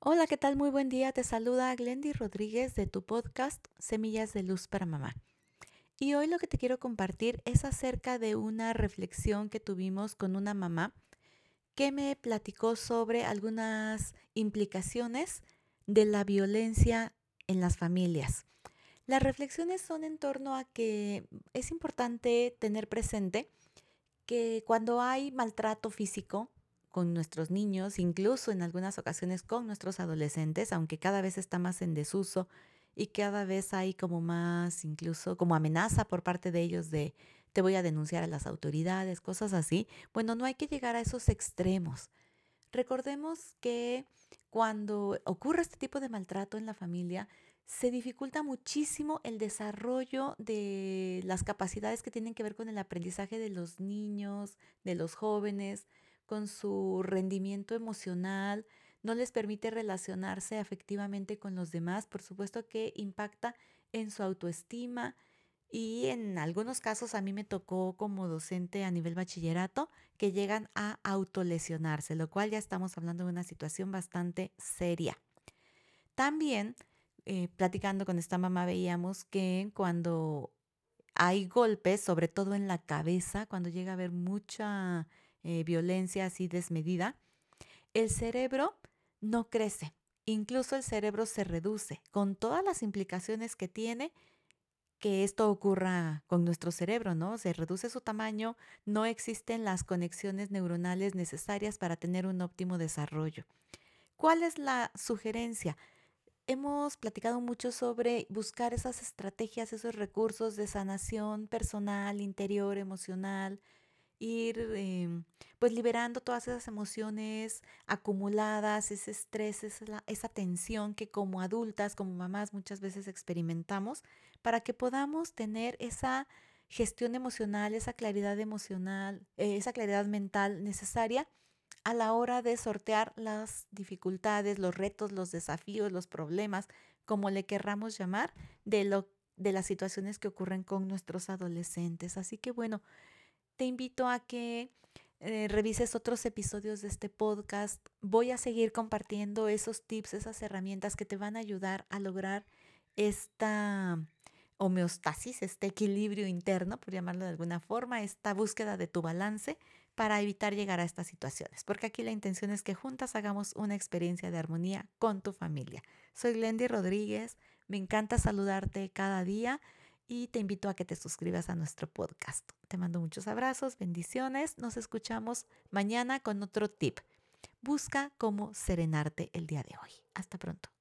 Hola, ¿qué tal? Muy buen día. Te saluda Glendy Rodríguez de tu podcast Semillas de Luz para Mamá. Y hoy lo que te quiero compartir es acerca de una reflexión que tuvimos con una mamá que me platicó sobre algunas implicaciones de la violencia en las familias. Las reflexiones son en torno a que es importante tener presente que cuando hay maltrato físico, con nuestros niños, incluso en algunas ocasiones con nuestros adolescentes, aunque cada vez está más en desuso y cada vez hay como más, incluso como amenaza por parte de ellos de te voy a denunciar a las autoridades, cosas así. Bueno, no hay que llegar a esos extremos. Recordemos que cuando ocurre este tipo de maltrato en la familia, se dificulta muchísimo el desarrollo de las capacidades que tienen que ver con el aprendizaje de los niños, de los jóvenes, con su rendimiento emocional, no les permite relacionarse afectivamente con los demás, por supuesto que impacta en su autoestima y en algunos casos a mí me tocó como docente a nivel bachillerato que llegan a autolesionarse, lo cual ya estamos hablando de una situación bastante seria. También, eh, platicando con esta mamá, veíamos que cuando hay golpes, sobre todo en la cabeza, cuando llega a haber mucha eh, violencia así desmedida, el cerebro no crece, incluso el cerebro se reduce, con todas las implicaciones que tiene que esto ocurra con nuestro cerebro, ¿no? Se reduce su tamaño, no existen las conexiones neuronales necesarias para tener un óptimo desarrollo. ¿Cuál es la sugerencia? Hemos platicado mucho sobre buscar esas estrategias, esos recursos de sanación personal, interior, emocional, ir em, pues liberando todas esas emociones acumuladas, ese estrés, esa, tensión que como adultas, como mamás muchas veces experimentamos, para que podamos tener esa gestión emocional, esa claridad emocional, eh, esa claridad mental necesaria a la hora de sortear las dificultades, los retos, los desafíos, los problemas, como le querramos llamar, de, lo, de las situaciones que ocurren con nuestros adolescentes. Así que bueno, te invito a que eh, revises otros episodios de este podcast. Voy a seguir compartiendo esos tips, esas herramientas que te van a ayudar a lograr esta homeostasis, este equilibrio interno, por llamarlo de alguna forma, esta búsqueda de tu balance para evitar llegar a estas situaciones, porque aquí la intención es que juntas hagamos una experiencia de armonía con tu familia. Soy Glendy Rodríguez, me encanta saludarte cada día y te invito a que te suscribas a nuestro podcast. Te mando muchos abrazos, bendiciones. Nos escuchamos mañana con otro tip. Busca cómo serenarte el día de hoy. Hasta pronto.